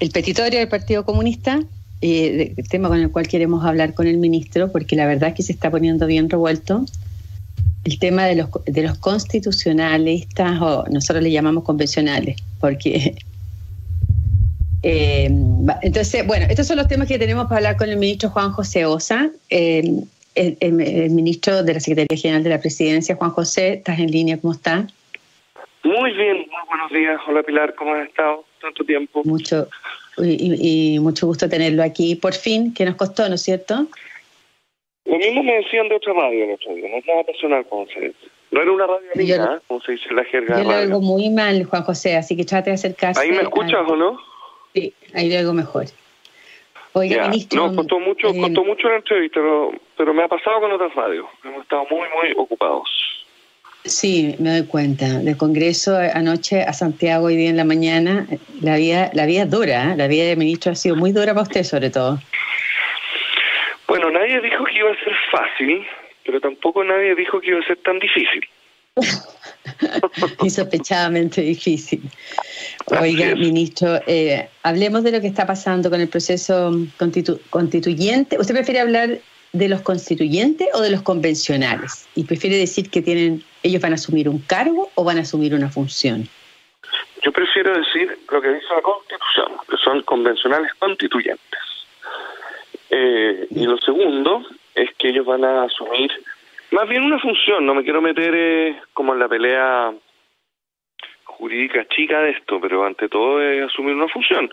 el petitorio del Partido Comunista, eh, el tema con el cual queremos hablar con el ministro, porque la verdad es que se está poniendo bien revuelto. El tema de los, de los constitucionalistas, o nosotros le llamamos convencionales, porque eh, entonces, bueno, estos son los temas que tenemos para hablar con el ministro Juan José Osa, el, ministro de la Secretaría General de la Presidencia. Juan José, ¿estás en línea? ¿Cómo estás? Muy bien, muy buenos días. Hola Pilar, ¿cómo has estado? Tanto tiempo. Mucho, y, mucho gusto tenerlo aquí. Por fin, que nos costó, ¿no es cierto? Lo mismo me decían de otra radio el otro día, no es nada personal, como se dice. No era una radio amiga, ¿eh? como se dice en la jerga. Yo lo oigo muy mal, Juan José, así que trate de acercarse. ¿Ahí me escuchas o no? Sí, ahí algo mejor. Oiga, ministro. No, costó mucho, eh, costó mucho la entrevista, pero, pero me ha pasado con otras radios. Hemos estado muy, muy ocupados. Sí, me doy cuenta. Del Congreso anoche a Santiago hoy día en la mañana, la vida, la vida es dura, ¿eh? la vida del ministro ha sido muy dura para usted sobre todo. Bueno, nadie dijo que iba a ser fácil, pero tampoco nadie dijo que iba a ser tan difícil. Insospechadamente difícil. Oiga, ministro, eh, hablemos de lo que está pasando con el proceso constituyente. ¿Usted prefiere hablar de los constituyentes o de los convencionales? ¿Y prefiere decir que tienen ellos van a asumir un cargo o van a asumir una función? Yo prefiero decir lo que dice la Constitución, que son convencionales constituyentes. Eh, y lo segundo es que ellos van a asumir más bien una función, no me quiero meter eh, como en la pelea jurídica chica de esto, pero ante todo es asumir una función.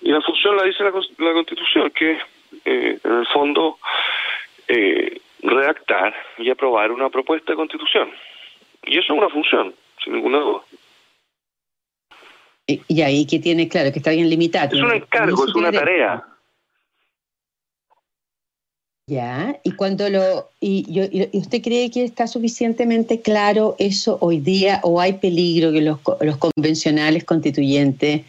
Y la función la dice la, Constitución, que eh, en el fondo eh, redactar y aprobar una propuesta de constitución. Y eso es una función, sin ninguna duda. Y, ahí que tiene, claro, que está bien limitado. Es un encargo, es una tarea. Ya, y cuando lo y, y, usted cree que está suficientemente claro eso hoy día o hay peligro que los, los convencionales constituyentes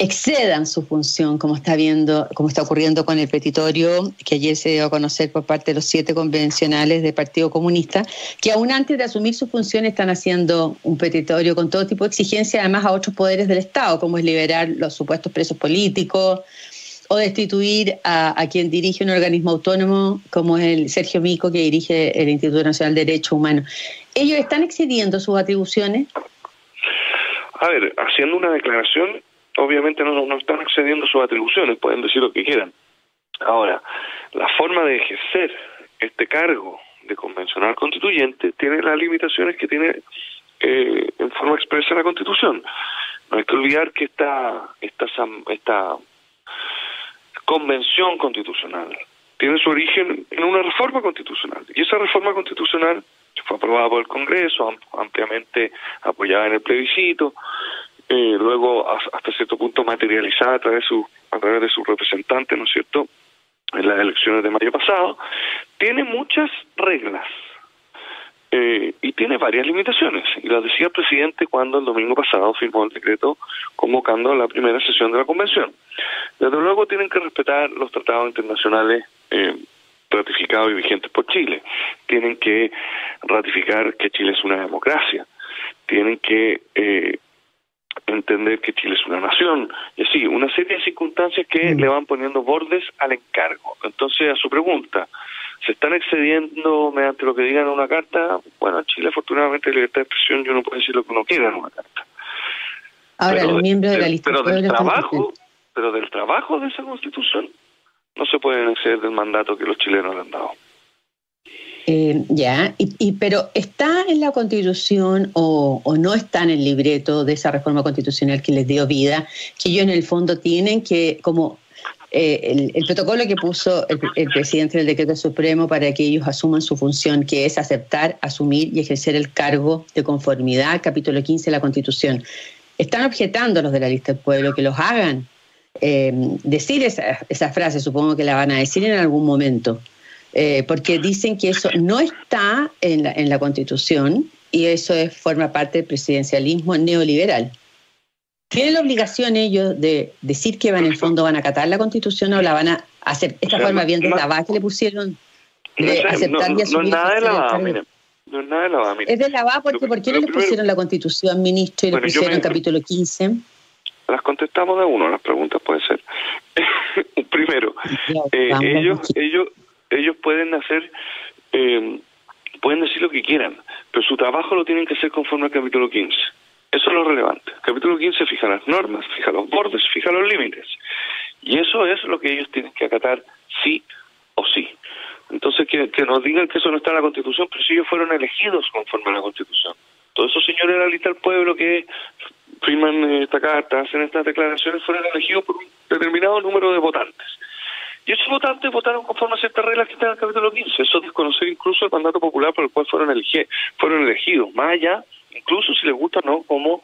excedan su función, como está viendo, como está ocurriendo con el petitorio que ayer se dio a conocer por parte de los siete convencionales del Partido Comunista, que aún antes de asumir su función están haciendo un petitorio con todo tipo de exigencias, además a otros poderes del Estado, como es liberar los supuestos presos políticos, o destituir a, quien dirige un organismo autónomo como es el Sergio Mico, que dirige el Instituto Nacional de Derechos Humanos. ¿Ellos están excediendo sus atribuciones? A ver, haciendo una declaración, obviamente no, no están excediendo sus atribuciones, pueden decir lo que quieran. Ahora, la forma de ejercer este cargo de convencional constituyente tiene las limitaciones que tiene eh, en forma expresa la Constitución. No hay que olvidar que esta, esta, esta convención constitucional. Tiene su origen en una reforma constitucional. Y esa reforma constitucional fue aprobada por el Congreso, ampliamente apoyada en el plebiscito, eh, luego hasta cierto punto materializada a través, de sus representantes, ¿no es cierto?, en las elecciones de mayo pasado, tiene muchas reglas eh, y tiene varias limitaciones. Y las decía el presidente cuando el domingo pasado firmó el decreto convocando la primera sesión de la convención. Desde luego tienen que respetar los tratados internacionales eh, ratificados y vigentes por Chile. Tienen que ratificar que Chile es una democracia. Tienen que eh, entender que Chile es una nación. Y así, una serie de circunstancias que mm. le van poniendo bordes al encargo. Entonces, a su pregunta, se están excediendo mediante lo que digan en una carta. Bueno, en Chile afortunadamente libertad de expresión yo no puedo decir lo que uno quiera en una carta. Ahora, los miembros de la lista pero del trabajo, pero del trabajo de esa constitución no se pueden exceder del mandato que los chilenos le han dado. Eh, ya, y, pero ¿está en la Constitución o, o, no está en el libreto de esa reforma constitucional que les dio vida, que ellos en el fondo tienen que como eh, el, protocolo que puso el, presidente del decreto supremo para que ellos asuman su función, que es aceptar, asumir y ejercer el cargo de conformidad, capítulo 15 de la Constitución. Están objetando los de la lista del pueblo que los hagan. Eh, decir esa, esa, frase, supongo que la van a decir en algún momento, eh, porque dicen que eso no está en la, en la Constitución y eso es, forma parte del presidencialismo neoliberal. ¿Tienen la obligación ellos de decir que van en el fondo van a acatar la constitución o la van a hacer esta forma bien de la va que le pusieron de aceptar y asumir? No, es nada de la va, No es nada de la va, Es de la va porque ¿por qué no le pusieron la constitución, ministro, y le pusieron el capítulo 15? Las contestamos de uno, las preguntas pueden eh, ellos, ellos, ellos pueden hacer, eh, pueden decir lo que quieran, pero su trabajo lo tienen que hacer conforme al capítulo 15. Eso es lo relevante. El capítulo 15 fija las normas, fija los bordes, fija los límites. Y eso es lo que ellos tienen que acatar sí o sí. Entonces, que, nos digan que eso no está en la Constitución, pero si ellos fueron elegidos conforme a la Constitución. Todos esos señores de la lista del pueblo que firman esta carta, hacen estas declaraciones, fueron elegidos por un determinado número de votantes. Y esos votantes votaron conforme a ciertas reglas que están en el capítulo 15. Eso es desconocer incluso el mandato popular por el cual fueron, fueron elegidos. Más allá, incluso si les gusta o no, cómo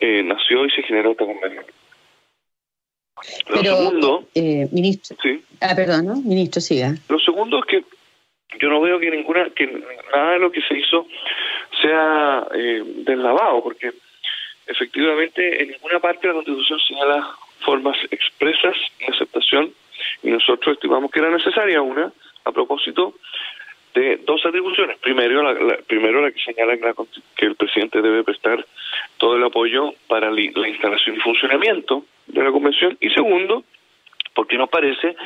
eh, nació y se generó esta convención. Lo segundo, eh, ministro, ah, perdón, ¿no? ministro, siga. Lo segundo es que yo no veo que ninguna, que nada de lo que se hizo sea eh, deslavado, porque efectivamente en ninguna parte de la Constitución señala formas expresas de aceptación y nosotros estimamos que era necesaria una a propósito de dos atribuciones. Primero, la, primero la que señala que, el presidente debe prestar todo el apoyo para la instalación y funcionamiento de la convención y segundo, porque nos parece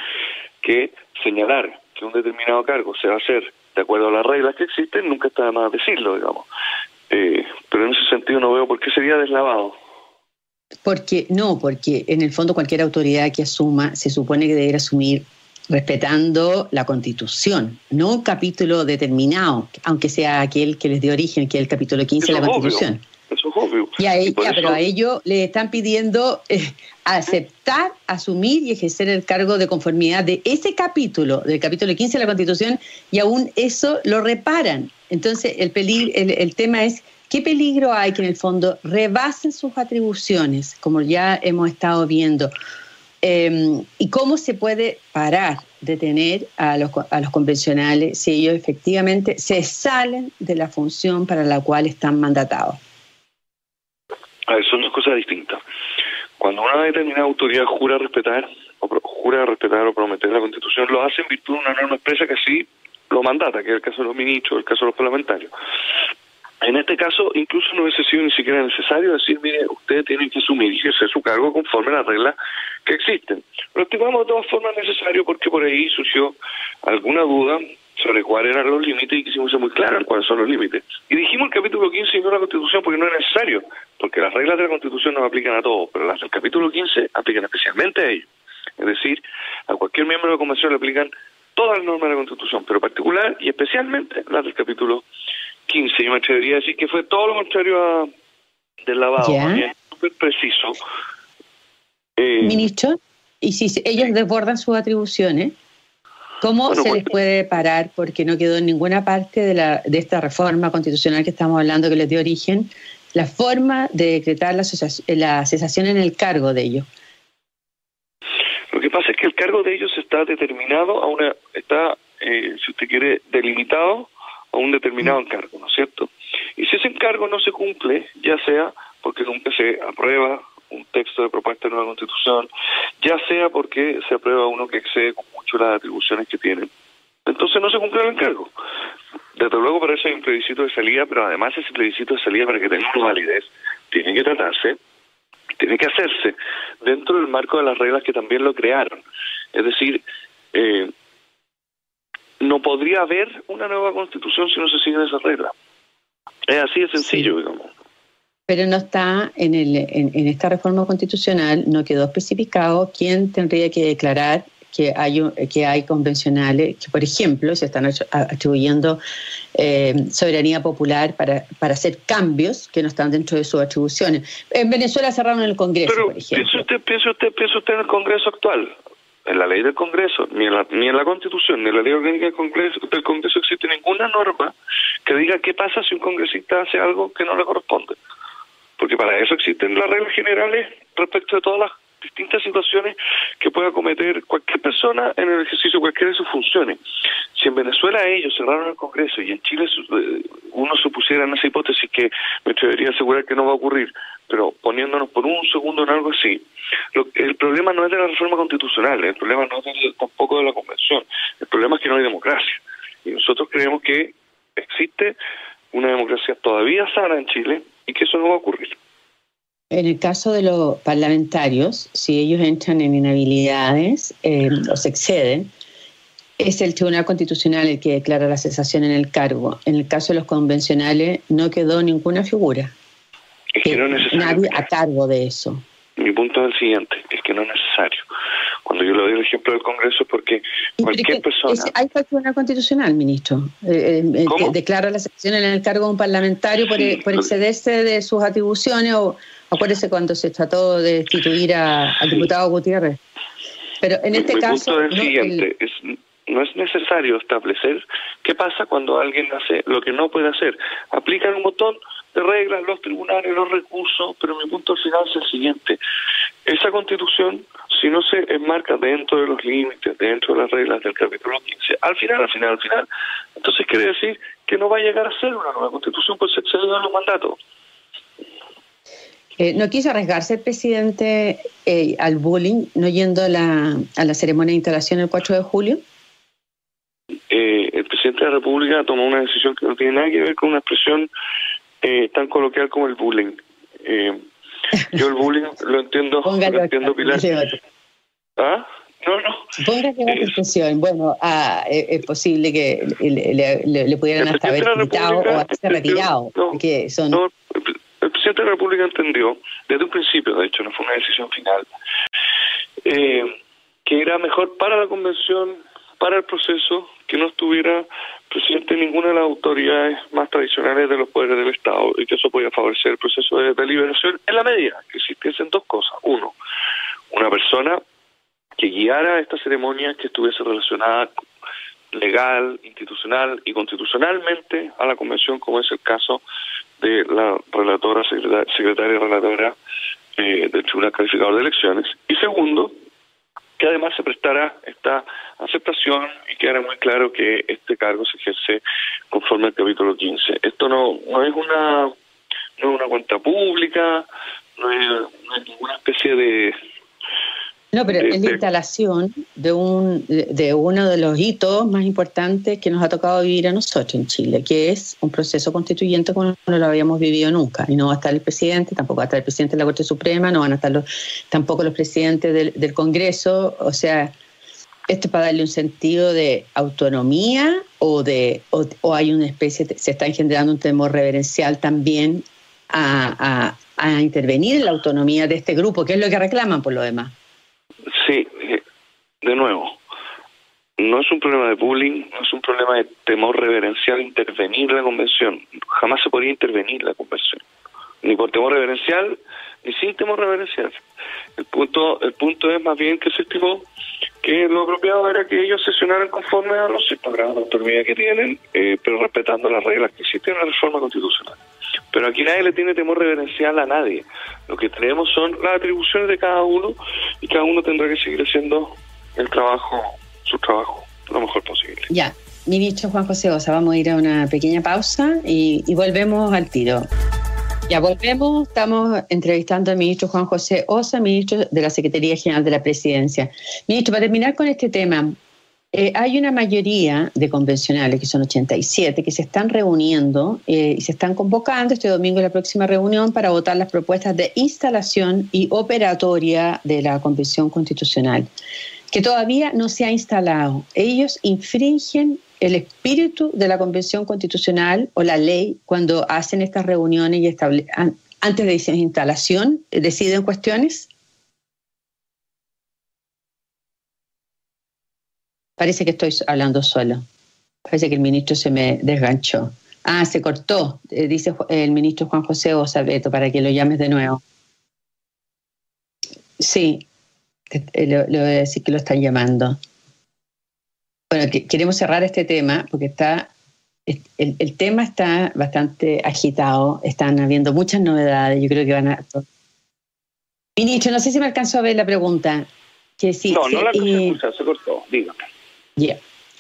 que señalar que un determinado cargo se va a hacer de acuerdo a las reglas que existen nunca está de más decirlo, digamos. Eh, pero en ese sentido no veo por qué sería deslavado. Porque no, porque en el fondo cualquier autoridad que asuma se supone que debe asumir respetando la Constitución, no un capítulo determinado, aunque sea aquel que les dio origen, que es el capítulo 15 de la Constitución. Eso es obvio. Y a ella, pero a ellos le están pidiendo eh, aceptar, asumir y ejercer el cargo de conformidad de ese capítulo, del capítulo 15 de la Constitución, y aún eso lo reparan. Entonces, el, peligro, el tema es ¿Qué peligro hay que en el fondo rebasen sus atribuciones, como ya hemos estado viendo? Em, ¿Y cómo se puede parar, detener a los, a los convencionales si ellos efectivamente se salen de la función para la cual están mandatados? A ver, son dos cosas distintas. Cuando una determinada autoridad jura respetar o jura respetar o prometer la Constitución, lo hace en virtud de una norma expresa que sí lo mandata, que es el caso de los ministros, el caso de los parlamentarios. En este caso, incluso no hubiese sido ni siquiera necesario decir, mire, ustedes tienen que asumir y ejercer su cargo conforme a las reglas que existen. Lo estimamos de todas formas necesario porque por ahí surgió alguna duda sobre cuáles eran los límites y quisimos ser muy claros cuáles son los límites. Y dijimos el capítulo 15 y no la Constitución porque no es necesario, porque las reglas de la Constitución no aplican a todos, pero las del capítulo 15 aplican especialmente a ellos. Es decir, a cualquier miembro de la Convención le aplican todas las normas de la Constitución, pero particular y especialmente las del capítulo 15. Yo me atrevería a decir que fue todo lo contrario a, del lavado, súper preciso. Eh, Ministro, y si ellos desbordan sus atribuciones, ¿cómo se les puede parar? Porque no quedó en ninguna parte de, la, de esta reforma constitucional que estamos hablando que les dio origen la forma de decretar la, la cesación en el cargo de ellos. Lo que pasa es que el cargo de ellos está determinado a una, está, eh, si usted quiere, delimitado a un determinado encargo, ¿no es cierto? Y si ese encargo no se cumple, ya sea porque nunca se aprueba un texto de propuesta de nueva constitución, ya sea porque se aprueba uno que excede mucho las atribuciones que tiene, entonces no se cumple el encargo. Desde luego para eso hay un plebiscito de salida, pero además ese plebiscito de salida para que tenga una validez tiene que tratarse, tiene que hacerse dentro del marco de las reglas que también lo crearon. Es decir, eh, no podría haber una nueva constitución si no se siguen esas reglas. Es así de sencillo, digamos. Pero no está en, el, en, esta reforma constitucional, no quedó especificado quién tendría que declarar que hay, que hay convencionales que, por ejemplo, se están atribuyendo eh, soberanía popular para, para hacer cambios que no están dentro de sus atribuciones. En Venezuela cerraron el Congreso, por ejemplo. Piensa usted, piensa usted, piensa usted en el Congreso actual en la ley del Congreso, ni en la, ni en la Constitución, ni en la ley orgánica del Congreso, del Congreso existe ninguna norma que diga qué pasa si un congresista hace algo que no le corresponde. Porque para eso existen las reglas generales respecto de todas las distintas situaciones que pueda cometer cualquier persona en el ejercicio de cualquiera de sus funciones. Si en Venezuela ellos cerraron el Congreso y en Chile eh, uno supusiera en esa hipótesis que me atrevería a asegurar que no va a ocurrir, pero poniéndonos por un segundo en algo así, el problema no es de la reforma constitucional, el problema no es tampoco de la convención, el problema es que no hay democracia. Y nosotros creemos que existe una democracia todavía sana en Chile y que eso no va a ocurrir. En el caso de los parlamentarios, si ellos entran en inhabilidades eh, o se exceden, es el Tribunal Constitucional el que declara la cesación en el cargo. En el caso de los convencionales no quedó ninguna figura. Es que no es necesario. Nadie a cargo de eso. Mi punto es el siguiente, es que no es necesario. Cuando yo le doy el ejemplo del Congreso, porque cualquier persona... Es, hay Tribunal Constitucional, ministro, eh, eh, que declara la cesación en el cargo de un parlamentario por, por excederse de sus atribuciones o acuérdese cuando se trató de destituir al diputado Gutiérrez. Pero en este caso... es el siguiente, no es necesario establecer qué pasa cuando alguien hace lo que no puede hacer. Aplican un montón de reglas los tribunales, los recursos, pero mi punto final es el siguiente. Esa constitución, si no se enmarca dentro de los límites, dentro de las reglas del capítulo 15, al final, al final, al final, entonces quiere decir que no va a llegar a ser una nueva constitución, pues se excedió en los mandatos. Eh, ¿No quiso arriesgarse el presidente eh, al bullying, no yendo a la, a la ceremonia de instalación el 4 de julio? Eh, el presidente de la República tomó una decisión que no tiene nada que ver con una expresión tan coloquial como el bullying. yo el bullying lo entiendo, lo entiendo, Pilar. ¿Ah? No, no. Póngale la expresión. Bueno, ah, es posible que le, le, pudieran hasta haber quitado o haberse retirado. que son el presidente de la República entendió, desde un principio, de hecho, no fue una decisión final, eh, que era mejor para la convención, para el proceso, que no estuviera presente ninguna de las autoridades más tradicionales de los poderes del Estado y que eso podía favorecer el proceso de deliberación en la medida que existiesen dos cosas. Uno, una persona que guiara esta ceremonia que estuviese relacionada legal, institucional y constitucionalmente a la convención, como es el caso de la relatora, secretaria, relatora eh, del Tribunal Calificador de Elecciones. Y segundo, que además se prestara esta aceptación y que era muy claro que este cargo se ejerce conforme al capítulo 15. Esto no, no es una no es una cuenta pública, no es ninguna especie de no, pero es la instalación de, un, de uno de los hitos más importantes que nos ha tocado vivir a nosotros en Chile, que es un proceso constituyente como no lo habíamos vivido nunca. Y no va a estar el presidente, tampoco va a estar el presidente de la Corte Suprema, no van a estar los, tampoco los presidentes del, Congreso. O sea, esto es para darle un sentido de autonomía o, de, o, hay una especie, se está engendrando un temor reverencial también a, a intervenir en la autonomía de este grupo, que es lo que reclaman por lo demás. Sí, eh, de nuevo, no es un problema de bullying, no es un problema de temor reverencial intervenir la convención. Jamás se podría intervenir la convención, ni por temor reverencial, ni sin temor reverencial. El punto, el punto es más bien que se estimó que lo apropiado era que ellos sesionaran conforme a los grados de autonomía que tienen, eh, pero respetando las reglas que existen en la reforma constitucional. Pero aquí nadie le tiene temor reverencial a nadie. Lo que tenemos son las atribuciones de cada uno y cada uno tendrá que seguir haciendo el trabajo, su trabajo, lo mejor posible. Ya, ministro Juan José Osa, vamos a ir a una pequeña pausa y, volvemos al tiro. Ya volvemos, estamos entrevistando al ministro Juan José Osa, ministro de la Secretaría General de la Presidencia. Ministro, para terminar con este tema, eh, hay una mayoría de convencionales, que son 87, que se están reuniendo eh, y se están convocando este domingo en la próxima reunión para votar las propuestas de instalación y operatoria de la Convención Constitucional, que todavía no se ha instalado. Ellos infringen el espíritu de la Convención Constitucional o la ley cuando hacen estas reuniones y antes de instalación, deciden cuestiones. Parece que estoy hablando solo. Parece que el ministro se me desganchó. Ah, se cortó, eh, dice el ministro Juan José Osabeto, para que lo llames de nuevo. Sí, eh, le, voy a decir que lo están llamando. Bueno, queremos cerrar este tema porque está el, el, tema está bastante agitado, están habiendo muchas novedades, yo creo que van a... Ministro, no sé si me alcanzó a ver la pregunta. Que sí, no, no la escuché, se cortó, dígame.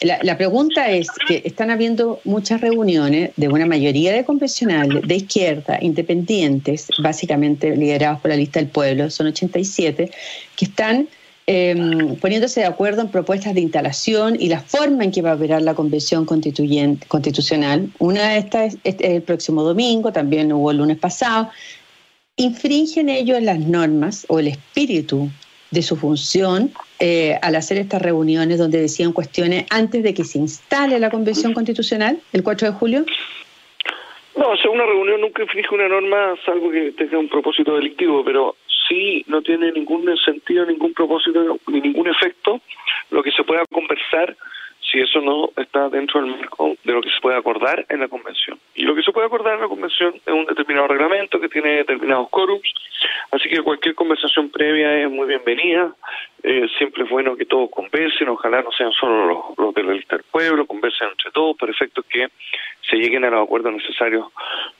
La, pregunta es que están habiendo muchas reuniones de una mayoría de confesionales de izquierda, independientes, básicamente liderados por la lista del pueblo, son 87, que están em, poniéndose de acuerdo en propuestas de instalación y la forma en que va a operar la convención constituyente, constitucional. Una de estas es, el próximo domingo, también hubo el lunes pasado. ¿infringen ellos las normas o el espíritu de su función eh, al hacer estas reuniones donde decían cuestiones antes de que se instale la Convención Constitucional el 4 de julio? No, o una reunión nunca inflige una norma salvo que tenga un propósito delictivo, pero sí no tiene ningún sentido, ningún propósito ni ningún efecto lo que se pueda conversar si eso no está dentro del marco de lo que se puede acordar en la convención. Y lo que se puede acordar en la convención es un determinado reglamento que tiene determinados quórums, así que cualquier conversación previa es muy bienvenida. Eh, siempre es bueno que todos conversen, ojalá no sean solo los, los de la lista del pueblo, conversen entre todos para efectos que se lleguen a los acuerdos necesarios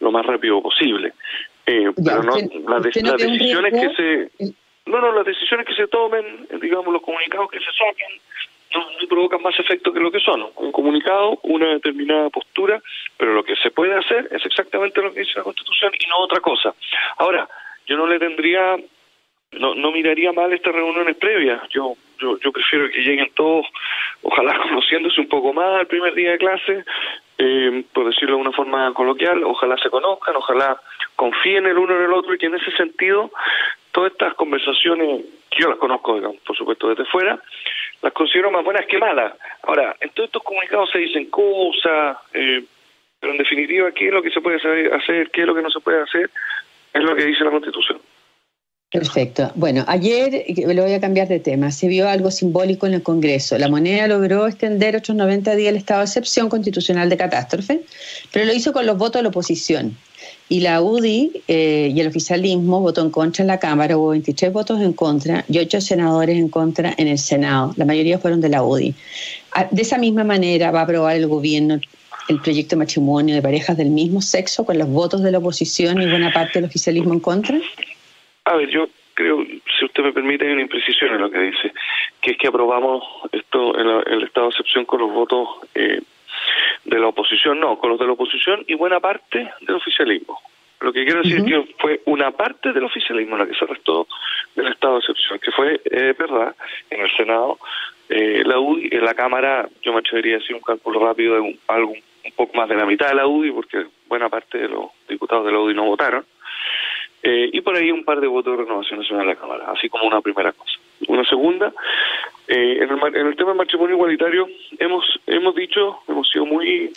lo más rápido posible. Eh, pero no, las, decisiones que se... No, no, las decisiones que se tomen, digamos, los comunicados que se saquen, no, provocan más efecto que lo que son. Un comunicado, una determinada postura, pero lo que se puede hacer es exactamente lo que dice la Constitución y no otra cosa. Ahora, yo no le tendría, no, no miraría mal estas reuniones previas. Yo, yo, yo prefiero que lleguen todos, ojalá conociéndose un poco más el primer día de clase, eh, por decirlo de una forma coloquial, ojalá se conozcan, ojalá confíen el uno en el otro y que en ese sentido todas estas conversaciones, yo las conozco, digamos, por supuesto, desde fuera, las considero más buenas que malas. Ahora, en todos estos comunicados se dicen cosas, eh, pero en definitiva, ¿qué es lo que se puede hacer? ¿Qué es lo que no se puede hacer? Es lo que dice la Constitución. Perfecto. Bueno, ayer, lo voy a cambiar de tema, se vio algo simbólico en el Congreso. La moneda logró extender otros 90 días el estado de excepción constitucional de catástrofe, pero lo hizo con los votos de la oposición. Y la UDI eh, y el oficialismo votó en contra en la Cámara, hubo 23 votos en contra y 8 senadores en contra en el Senado. La mayoría fueron de la UDI. Ah, de esa misma manera va a aprobar el gobierno el proyecto de matrimonio de parejas del mismo sexo con los votos de la oposición y buena parte del oficialismo en contra. A ver, yo creo, si usted me permite, hay una imprecisión en lo que dice, que es que aprobamos esto en, el estado de excepción con los votos eh, de la oposición, no, con los de la oposición y buena parte del oficialismo. Lo que quiero decir es que fue una parte del oficialismo la que se restó del estado de excepción, que fue, eh, verdad, en el Senado, eh, la UDI, en la Cámara, yo me atrevería a decir un cálculo rápido de un, algo, un poco más de la mitad de la UDI, porque buena parte de los diputados de la UDI no votaron, eh, y por ahí un par de votos de renovación nacional en la Cámara, así como una primera cosa. Una segunda, eh, en, el, en el tema del matrimonio igualitario hemos hemos dicho, hemos sido muy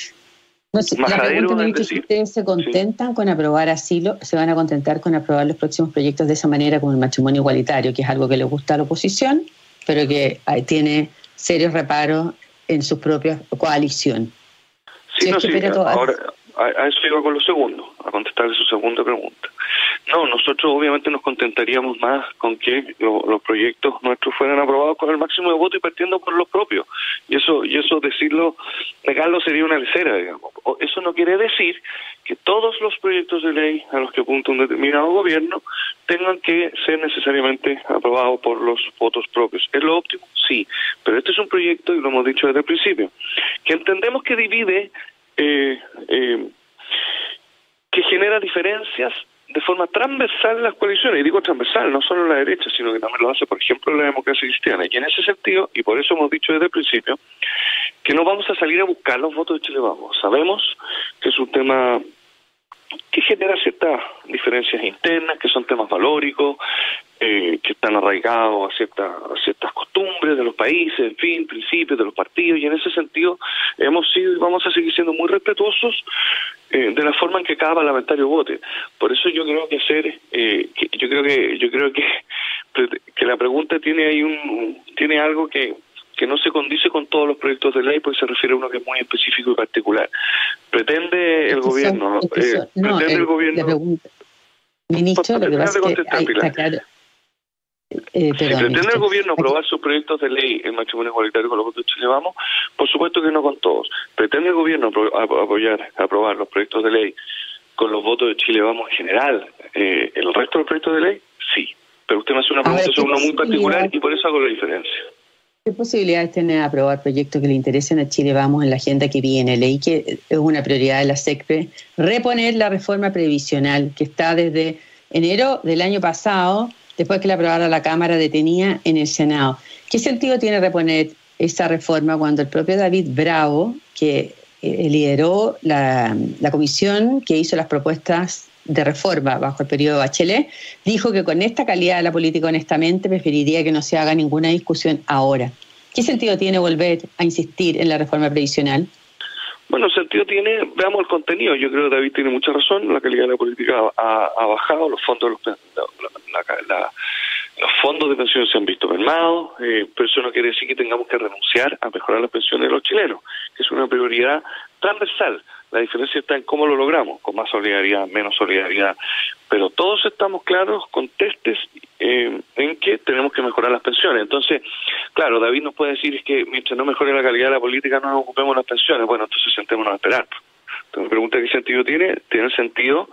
no la si ustedes se contentan con aprobar asilo, se van a contentar con aprobar los próximos proyectos de esa manera, como el matrimonio igualitario, que es algo que le gusta a la oposición, pero que tiene serios reparos en su propia coalición. Sí, no, sí. Ahora, a, eso iba con lo segundo, a contestarle su segunda pregunta. No, nosotros obviamente nos contentaríamos más con que los proyectos nuestros fueran aprobados con el máximo de votos y partiendo por los propios. Y eso, y eso decirlo, negarlo sería una lecera, digamos. Eso no quiere decir que todos los proyectos de ley a los que apunta un determinado gobierno tengan que ser necesariamente aprobados por los votos propios. ¿Es lo óptimo? Sí, pero este es un proyecto, y lo hemos dicho desde el principio, que entendemos que divide eh, eh, que genera diferencias de forma transversal en las coaliciones, y digo transversal, no solo en la derecha, sino que también lo hace, por ejemplo, la democracia cristiana. Y en ese sentido, y por eso hemos dicho desde el principio, que no vamos a salir a buscar los votos de Chile Vamos. Sabemos que es un tema que genera ciertas diferencias internas, que son temas valóricos, eh, que están arraigados a, ciertas a ciertas costumbres de los países, en fin, principios de los partidos, y en ese sentido hemos sido y vamos a seguir siendo muy respetuosos eh, de la forma en que cada parlamentario vote. Por eso yo creo que hacer, eh, yo creo que yo creo que, que la pregunta tiene ahí un tiene algo que que no se condice con todos los proyectos de ley, porque se refiere a uno que es muy específico y particular. Pretende el gobierno, eh, pretende el, gobierno. Ministro, lo que pasa es que eh, si pretende el gobierno aprobar sus proyectos de ley en matrimonio igualitario con los votos de Chile Vamos, por supuesto que no con todos. ¿Pretende el gobierno apoyar, aprobar los proyectos de ley con los votos de Chile Vamos en general, eh, el resto de los proyectos de ley? Sí. Pero usted me hace una pregunta sobre uno muy particular y por eso hago la diferencia. ¿Qué posibilidades tiene de aprobar proyectos que le interesen a Chile Vamos en la agenda que viene? Leí que es una prioridad de la SECPE reponer la reforma previsional que está desde enero del año pasado, después que la aprobara la Cámara, detenía en el Senado. ¿Qué sentido tiene reponer esa reforma cuando el propio David Bravo, que eh, lideró la, la comisión que hizo las propuestas de reforma bajo el periodo Bachelet, dijo que con esta calidad de la política, honestamente, preferiría que no se haga ninguna discusión ahora. ¿Qué sentido tiene volver a insistir en la reforma previsional? Bueno, sentido tiene, veamos el contenido. Yo creo que David tiene mucha razón. La calidad de la política ha, bajado, los fondos los, los fondos de pensiones se han visto mermados, eh, pero eso no quiere decir que tengamos que renunciar a mejorar las pensiones de los chilenos, que es una prioridad transversal. La diferencia está en cómo lo logramos, con más solidaridad, menos solidaridad. Pero todos estamos claros, con testes, eh, en que tenemos que mejorar las pensiones. Entonces, claro, David nos puede decir que mientras no mejore la calidad de la política no nos ocupemos las pensiones. Bueno, entonces sentémonos a esperar. Entonces me pregunta qué sentido tiene. Tiene el sentido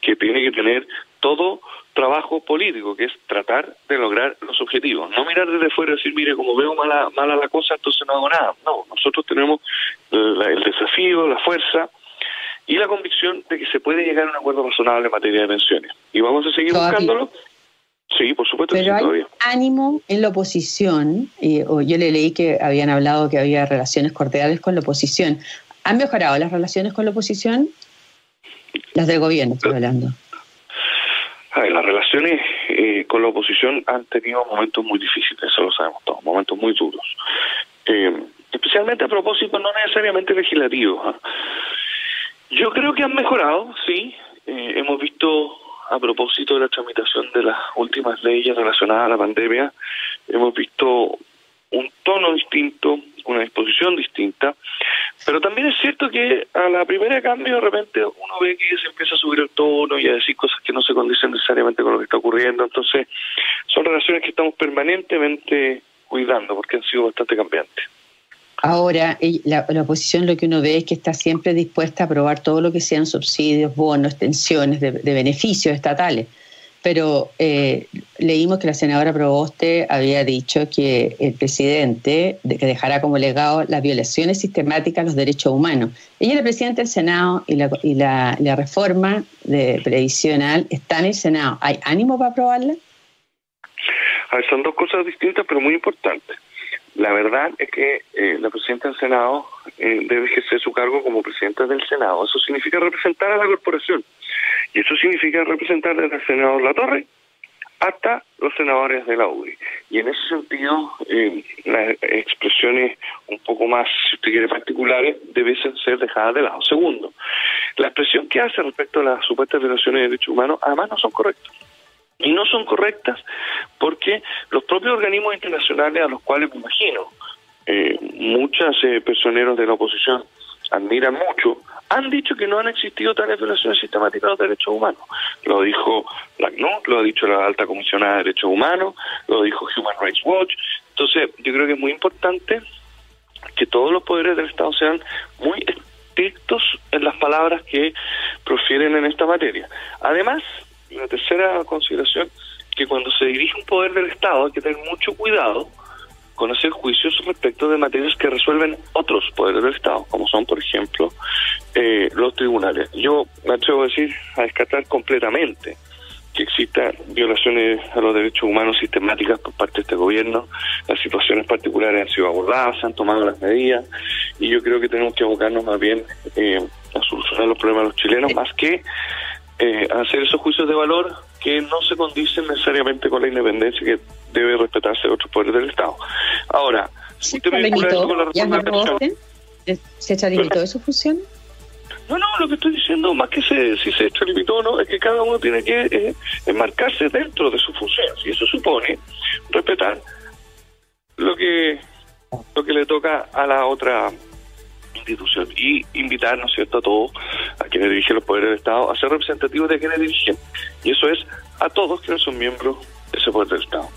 que tiene que tener todo trabajo político, que es tratar de lograr los objetivos. No mirar desde fuera y decir, mire, como veo mala, mala la cosa, entonces no hago nada. No, nosotros tenemos el desafío, la fuerza y la convicción de que se puede llegar a un acuerdo razonable en materia de pensiones. Y vamos a seguir buscándolo. Sí, por supuesto Pero hay ánimo en la oposición, y, o yo le leí que habían hablado que había relaciones cordiales con la oposición. ¿Han mejorado las relaciones con la oposición? Las del gobierno, estoy hablando. las relaciones eh, con la oposición han tenido momentos muy difíciles, eso lo sabemos todos, momentos muy duros. Eh, especialmente a propósito no necesariamente legislativos. ¿ah? Yo creo que han mejorado, sí. Eh, hemos visto, a propósito de la tramitación de las últimas leyes relacionadas a la pandemia, hemos visto un tono distinto, una disposición distinta, pero también es cierto que a la primera cambio de repente uno ve que se empieza a subir el tono y a decir cosas que no se condicen necesariamente con lo que está ocurriendo, entonces son relaciones que estamos permanentemente cuidando porque han sido bastante cambiantes. Ahora, la, oposición lo que uno ve es que está siempre dispuesta a aprobar todo lo que sean subsidios, bonos, extensiones de, beneficios estatales. Pero eh, leímos que la senadora Proboste había dicho que el presidente que dejará como legado las violaciones sistemáticas a los derechos humanos. Ella es la presidenta del Senado y la, y la reforma previsional está en el Senado. ¿Hay ánimo para aprobarla? son dos cosas distintas pero muy importantes. La verdad es que eh, la presidenta del Senado eh, debe ejercer su cargo como presidenta del Senado. Eso significa representar a la corporación. Y eso significa representar desde el senador La Torre hasta los senadores de la UDI. Y en ese sentido, eh, las expresiones un poco más, si usted quiere, particulares, deben ser dejadas de lado. Segundo, la expresión que hace respecto a las supuestas violaciones de derechos humanos, además no son correctas y no son correctas porque los propios organismos internacionales a los cuales me imagino eh, muchas eh, personeros de la oposición admiran mucho, han dicho que no han existido tales violaciones sistemáticas de los derechos humanos. Lo dijo la ACNUR, lo ha dicho la Alta Comisionada de Derechos Humanos, lo dijo Human Rights Watch. Entonces, yo creo que es muy importante que todos los poderes del Estado sean muy estrictos en las palabras que profieren en esta materia. Además, la tercera consideración, que cuando se dirige un poder del Estado hay que tener mucho cuidado con hacer juicios respecto de materias que resuelven otros poderes del Estado, como son, por ejemplo, eh, los tribunales. Yo me atrevo a decir, a descartar completamente que existan violaciones a los derechos humanos sistemáticas por parte de este gobierno. Las situaciones particulares han sido abordadas, se han tomado las medidas y yo creo que tenemos que abocarnos más bien eh, a solucionar los problemas de los chilenos, más que eh, hacer esos juicios de valor que no se condicen necesariamente con la independencia que debe respetarse de otros poderes del Estado. Ahora, ¿se extralimitó eso funciona? No, no, lo que estoy diciendo, más que se, si se extralimitó o no, es que cada uno tiene que eh, enmarcarse dentro de su función. Y eso supone respetar lo que lo que le toca a la otra institución y invitar, ¿no es cierto?, a todos, a quienes dirigen los poderes del Estado, a ser representativos de quienes dirigen. Y eso es a todos quienes son miembros de ese poder del Estado.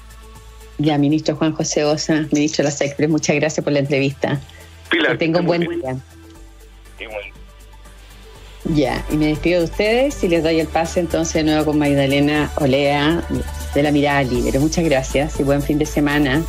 Ya, ministro Juan José Osa, ministro de la SECPRES, muchas gracias por la entrevista. Pilar, que tenga un buen día. Ya, y me despido de ustedes y les doy el pase entonces de nuevo con Magdalena Olea de la Mirada Libre. Muchas gracias y buen fin de semana.